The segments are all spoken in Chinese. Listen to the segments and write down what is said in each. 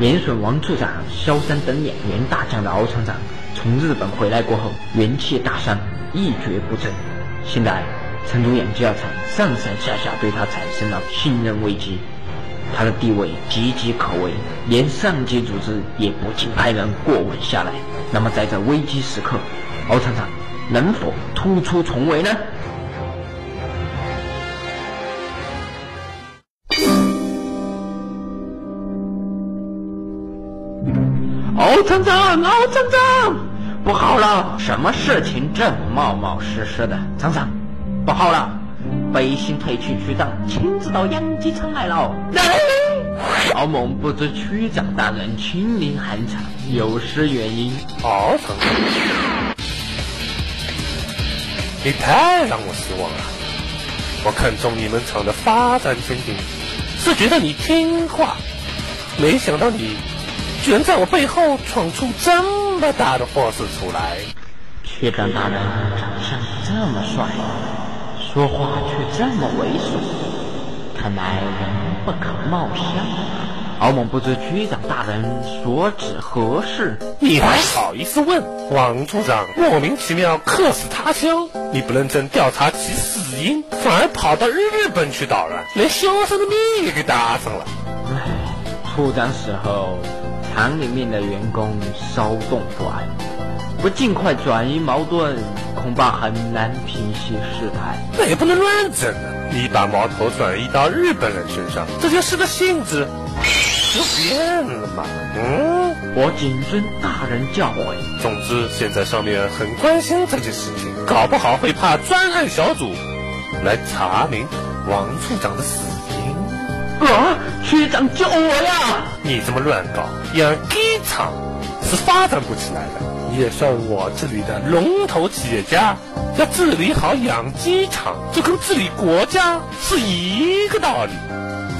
年损王处长萧山等演员大将的敖厂长从日本回来过后，元气大伤，一蹶不振。现在陈独眼就要产上上下下对他产生了信任危机，他的地位岌岌可危，连上级组织也不禁派人过问下来。那么在这危机时刻，敖厂长能否突出重围呢？敖厂长，敖厂长，不好了！什么事情这么冒冒失失的？厂长，不好了！北新退区区长亲自到养鸡场来了。来敖某不知区长大人亲临寒场，有失原因。敖厂长，你太让我失望了。我看中你们厂的发展前景，是觉得你听话，没想到你。居然在我背后闯出这么大的祸事出来！区长大人长相这么帅，说话却这么猥琐，看来人不可貌相。敖猛不知区长大人所指何事，你还好意思问？王处长莫名其妙客死他乡，你不认真调查其死因，反而跑到日本去捣乱，连萧生的命也给搭上了。唉，处长死后。厂里面的员工骚动不安，不尽快转移矛盾，恐怕很难平息事态。那也不能乱整啊！你把矛头转移到日本人身上，这就是个性质就变了嘛。嗯，我谨遵大人教诲。总之，现在上面很关心这件事情，搞不好会派专案小组来查明王处长的死。啊！区长救我呀！你这么乱搞，养鸡场是发展不起来的。你也算我这里的龙头企业家，要治理好养鸡场，就跟治理国家是一个道理。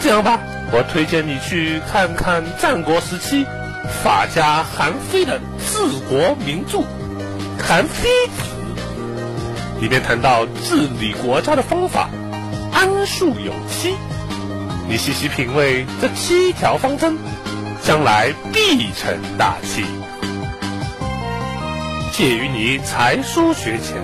这样吧，我推荐你去看看战国时期法家韩非的治国名著《韩非子》，里面谈到治理国家的方法，安树有七。你细细品味这七条方针，将来必成大器。介于你才疏学浅，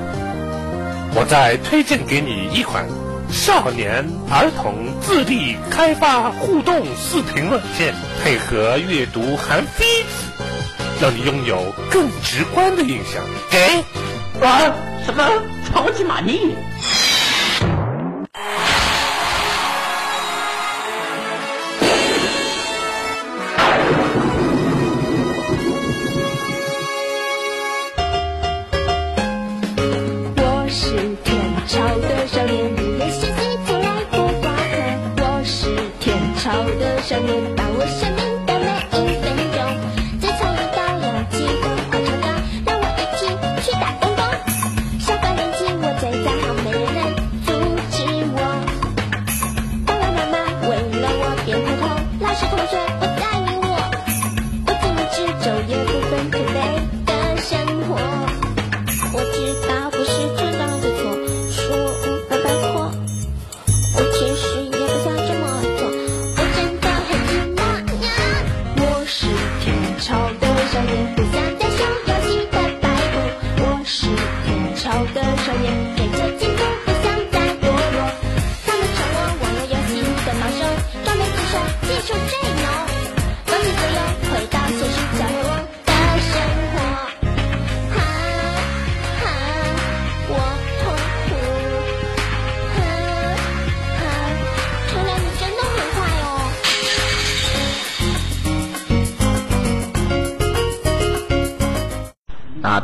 我再推荐给你一款少年儿童智力开发互动视频软件，配合阅读《韩非子》，让你拥有更直观的印象。给，啊，什么超级玛丽？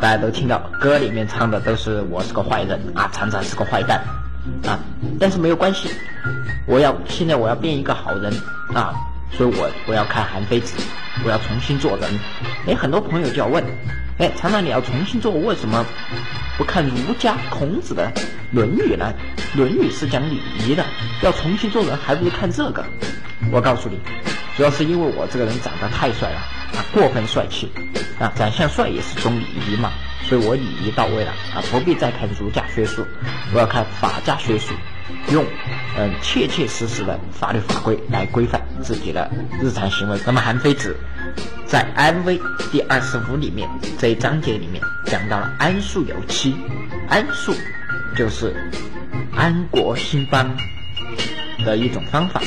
大家都听到歌里面唱的都是我是个坏人啊，常常是个坏蛋啊，但是没有关系，我要现在我要变一个好人啊，所以我我要看韩非子，我要重新做人。哎，很多朋友就要问，哎，常常你要重新做，为什么不看儒家孔子的《论语》呢？《论语》是讲礼仪的，要重新做人还不如看这个。我告诉你，主要是因为我这个人长得太帅了啊，过分帅气。啊，长相帅也是种礼仪嘛，所以我礼仪到位了啊，不必再看儒家学术，我要看法家学术，用嗯切切实实的法律法规来规范自己的日常行为。那么韩非子在安危第二十五里面这一章节里面讲到了安树有期，安树就是安国兴邦的一种方法。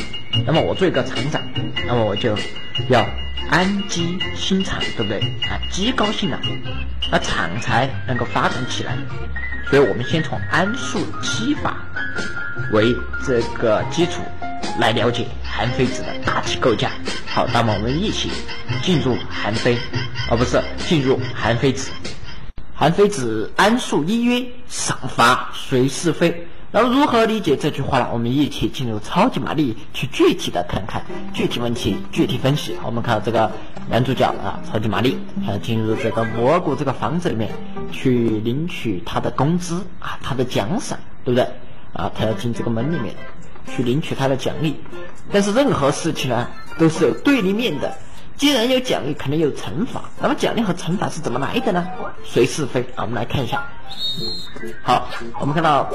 那么我做一个厂长，那么我就要安基兴厂，对不对？啊，鸡高兴了，那厂才能够发展起来。所以我们先从安树七法为这个基础来了解韩非子的大体构架。好，那么我们一起进入韩非，而不是进入韩非子。韩非子安树一曰：赏罚随是非。那么如何理解这句话呢？我们一起进入超级玛丽，去具体的看看具体问题，具体分析。我们看到这个男主角啊，超级玛丽，他进入这个蘑菇这个房子里面去领取他的工资啊，他的奖赏，对不对？啊，他要进这个门里面去领取他的奖励。但是任何事情呢，都是有对立面的。既然有奖励，肯定有惩罚。那么奖励和惩罚是怎么来的呢？随是非啊，我们来看一下。好，我们看到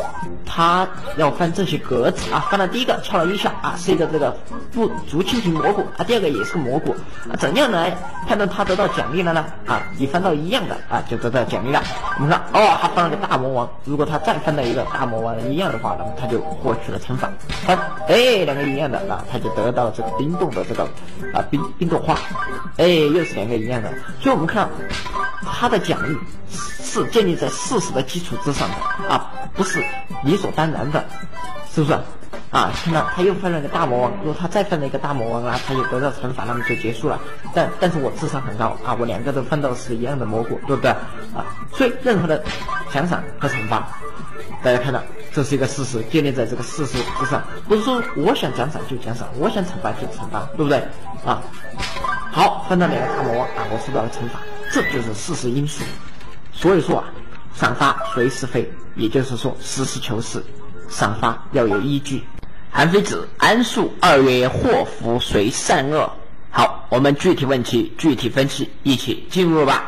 他要翻这些格子啊，翻了第一个敲了一下啊，是一个这个不竹蜻蜓蘑菇啊，第二个也是个蘑菇啊，怎样来判断他得到奖励了呢？啊，你翻到一样的啊，就得到奖励了。我们看哦，他翻了个大魔王，如果他再翻到一个大魔王一样的话，那么他就获取了惩罚。他，哎，两个一样的啊，他就得到这个冰冻的这个啊冰冰冻花，哎，又是两个一样的，所以我们看他的奖励。是建立在四事实的基础之上的啊，不是理所当然的，是不是？啊，看到他又犯了个大魔王，如果他再犯了一个大魔王啊，他就得到惩罚，那么就结束了。但但是我智商很高啊，我两个都犯到是一样的蘑菇，对不对？啊，所以任何的奖赏和惩罚，大家看到这是一个事实，建立在这个事实之上，不是说我想奖赏就奖赏，我想惩罚就惩罚，对不对？啊，好，犯到两个大魔王啊，我受到了惩罚，这就是事实因素。所以说啊，赏罚随时非，也就是说实事求是，赏罚要有依据。韩非子安素二曰：祸福随善恶。好，我们具体问题具体分析，一起进入吧。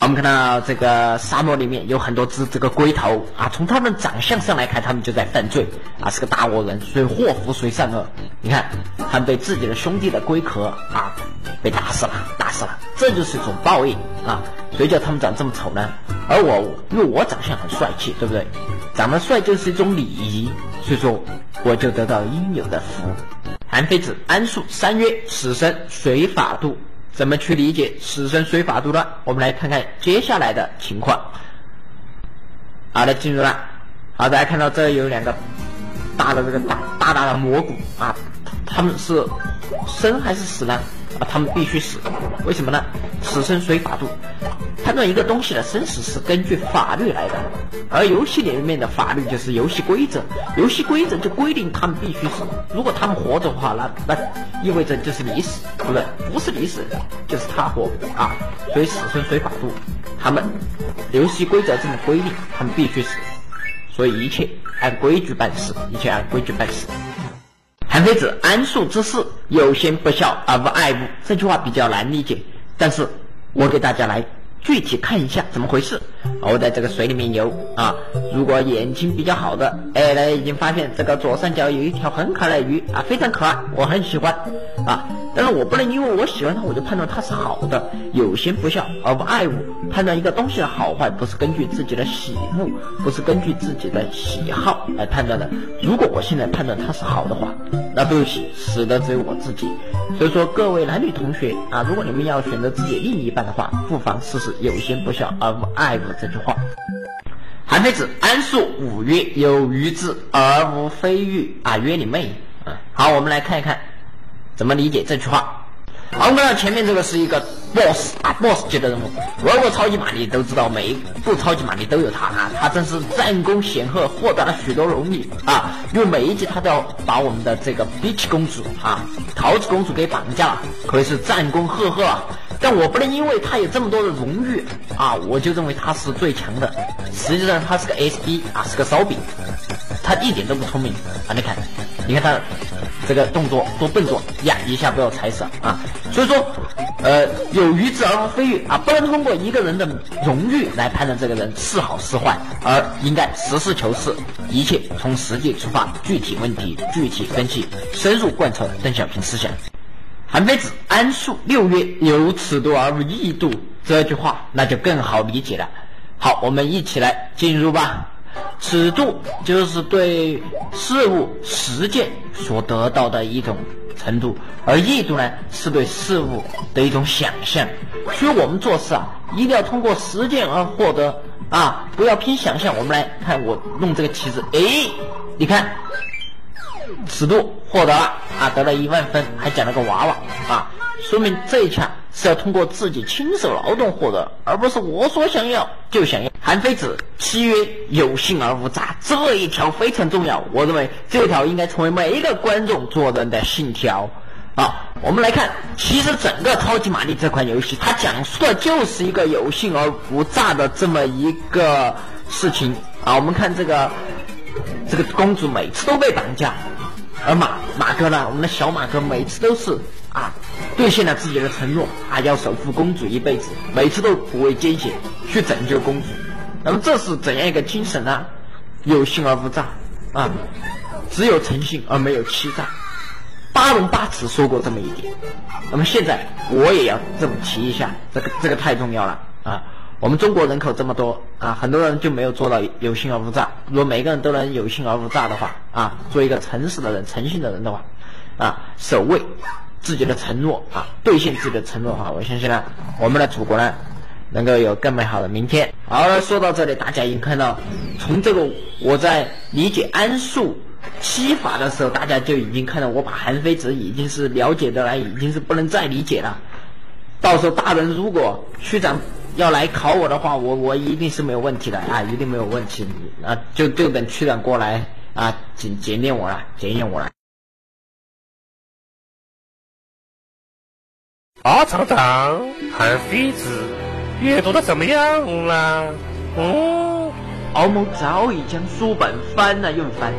我们看到这个沙漠里面有很多只这个龟头啊，从他们长相上来看，他们就在犯罪啊，是个大恶人，所以祸福随善恶。你看，他们被自己的兄弟的龟壳啊被打死了，打死了，这就是一种报应啊。谁叫他们长这么丑呢？而我，因为我长相很帅气，对不对？长得帅就是一种礼仪，所以说我就得到应有的福。韩非子安树三曰：死生随法度。怎么去理解死生虽法度乱？我们来看看接下来的情况。好的，进入了。好，大家看到这有两个大的这个大大大的蘑菇啊，他们是生还是死呢？啊，他们必须死，为什么呢？死生随法度，判断一个东西的生死是根据法律来的，而游戏里面的法律就是游戏规则，游戏规则就规定他们必须死，如果他们活着的话，那那意味着就是你死，对不对？不是你死，就是他活啊，所以死生随法度，他们游戏规则这么规定，他们必须死，所以一切按规矩办事，一切按规矩办事。韩非子安树之事，有贤不孝而无爱物。这句话比较难理解，但是我给大家来具体看一下怎么回事。我在这个水里面游啊，如果眼睛比较好的，哎，大家已经发现这个左上角有一条很可爱的鱼啊，非常可爱，我很喜欢啊。但是我不能因为我喜欢它，我就判断它是好的。有先不孝而不爱物，判断一个东西的好坏，不是根据自己的喜恶，不是根据自己的喜好来判断的。如果我现在判断它是好的话，那对不起，死的只有我自己。所以说，各位男女同学啊，如果你们要选择自己另一半的话，不妨试试“有心不孝而无爱无”这句话。韩非子安素五曰：有余之而无非欲啊，曰你妹啊！好，我们来看一看。怎么理解这句话？我们看到前面这个是一个 boss 啊，boss 级的人物。玩过超级玛丽都知道，每一部超级玛丽都有他啊，他真是战功显赫，获得了许多荣誉啊。因为每一集他都要把我们的这个 Peach 公主啊，桃子公主给绑架了，可以是战功赫赫。啊。但我不能因为他有这么多的荣誉啊，我就认为他是最强的。实际上他是个 SB 啊，是个烧饼，他一点都不聪明啊。你看，你看他。这个动作多笨拙呀！一下不要踩死啊！所以说，呃，有余之而无非欲啊，不能通过一个人的荣誉来判断这个人是好是坏，而应该实事求是，一切从实际出发，具体问题具体分析，深入贯彻邓小平思想。韩非子安述六月有尺度而无异度这句话，那就更好理解了。好，我们一起来进入吧。尺度就是对事物实践所得到的一种程度，而意度呢，是对事物的一种想象。所以我们做事啊，一定要通过实践而获得啊，不要凭想象。我们来看，我弄这个旗子，哎，你看。尺度获得了啊，得了一万分，还奖了个娃娃啊，说明这一枪是要通过自己亲手劳动获得，而不是我说想要就想要。韩非子契约有信而无诈，这一条非常重要，我认为这条应该成为每一个观众做人的信条。好，我们来看，其实整个超级玛丽这款游戏，它讲述的就是一个有信而无诈的这么一个事情啊。我们看这个，这个公主每次都被绑架。而马马哥呢？我们的小马哥每次都是啊，兑现了自己的承诺啊，要守护公主一辈子，每次都不畏艰险去拯救公主。那么这是怎样一个精神呢？有信而无诈啊，只有诚信而没有欺诈。八荣八耻说过这么一点。那么现在我也要这么提一下，这个这个太重要了啊。我们中国人口这么多啊，很多人就没有做到有信而无诈。如果每个人都能有信而无诈的话啊，做一个诚实的人、诚信的人的话，啊，守卫自己的承诺啊，兑现自己的承诺啊，我相信呢，我们的祖国呢，能够有更美好的明天。好了，说到这里，大家已经看到，从这个我在理解安术七法的时候，大家就已经看到我把韩非子已经是了解的来，已经是不能再理解了。到时候大人如果区长。要来考我的话，我我一定是没有问题的啊，一定没有问题啊，就就等区长过来啊检检验我了，检验我了。啊，厂长，韩非子阅读的怎么样了？哦，敖某早已将书本翻了又翻，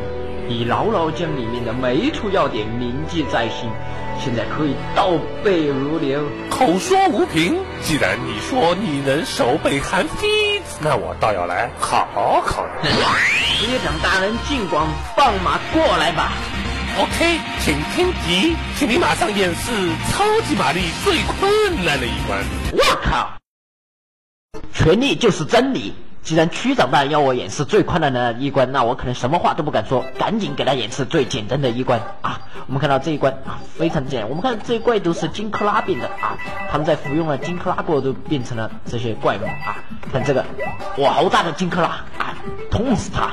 已牢牢将里面的每一处要点铭记在心。现在可以倒背如流，口说无凭。既然你说你能手背韩非子，那我倒要来考考你。学长大人，尽管放马过来吧。OK，请听题，请你马上演示超级玛丽最困难的一关。我靠！权力就是真理。既然区长大人要我演示最困难的一关，那我可能什么话都不敢说，赶紧给他演示最简单的一关啊！我们看到这一关啊，非常简单。我们看这些怪都是金克拉变的啊，他们在服用了金克拉过后都变成了这些怪物啊。看这个，哇，好大的金克拉啊，痛死他！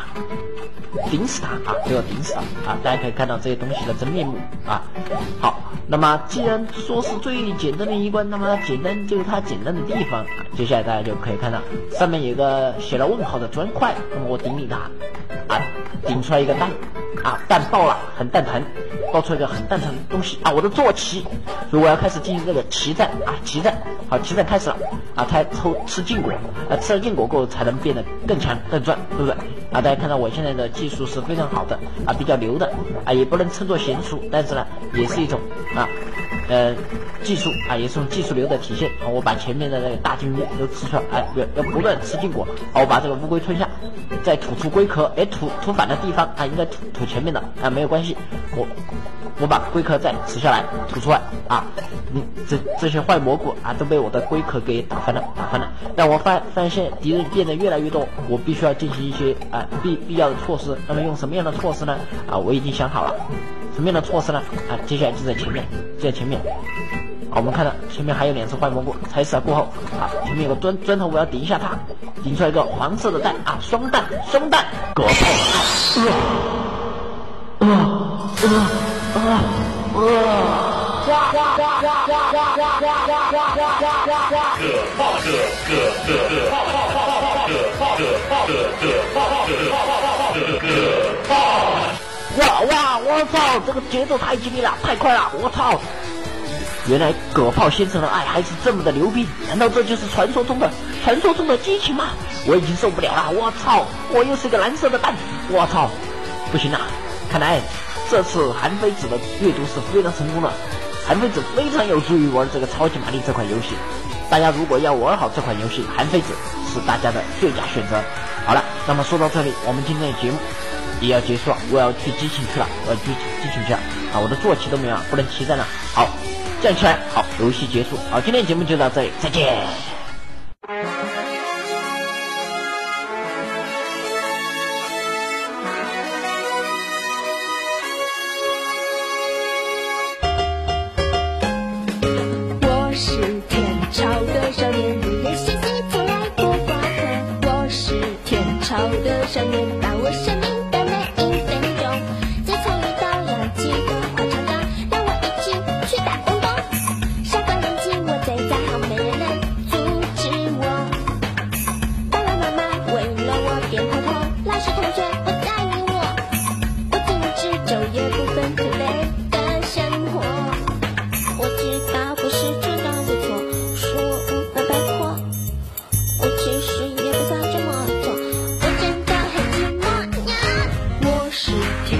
顶死他啊！都要顶死他啊！大家可以看到这些东西的真面目啊。好，那么既然说是最简单的一关，那么简单就是它简单的地方。接下来大家就可以看到上面有个写了问号的砖块，那么我顶你它啊，顶出来一个蛋啊，蛋爆了，很蛋疼，爆出一个很蛋疼的东西啊！我的坐骑，所以我要开始进行这个骑战啊，骑战。好，骑战开始了啊！他抽吃禁果啊，吃了禁果过后才能变得更强更壮，对不对？啊，大家看到我现在的技术是非常好的啊，比较牛的啊，也不能称作娴熟，但是呢，也是一种啊，呃，技术啊，也是用技术流的体现。啊，我把前面的那个大金鱼都吃出来，哎，要要不断吃禁果。好，我把这个乌龟吞下，再吐出龟壳，哎，吐吐反的地方啊，应该吐吐前面的啊，没有关系，我我把龟壳再吃下来，吐出来啊，嗯，这这些坏蘑菇啊，都被我的龟壳给打翻了，打翻了。但我发发现敌人变得越来越多，我必须要进行一些啊必必要的措施。那么用什么样的措施呢？啊，我已经想好了，什么样的措施呢？啊，接下来就在前面，就在前面。好，我们看到前面还有两只坏蘑菇，踩死了过后，啊，前面有个砖砖头，我要顶一下它，顶出来一个黄色的蛋啊，双蛋，双蛋，狗炮啊，啊啊啊啊！哇哇哇哇哇哇哇哇哇哇哇哇哇哇哇哇哇哇哇我操这个节奏太激烈了太快了我操。原来葛炮先生的爱还是这么的牛逼难道这就是传说中的传说中的激情吗？我已经受不了了我操我又是个蓝色的蛋我操。不行了看来这次韩非子的阅读是非常成功的韩非子非常有助于玩这个超级玛丽这款游戏。大家如果要玩好这款游戏韩非子是大家的最佳选择。好了那么说到这里我们今天的节目也要结束了，我要去激情去了，我要去激情去了啊！我的坐骑都没有了，不能骑在那。好，站起来。好，游戏结束。好，今天节目就到这里，再见。是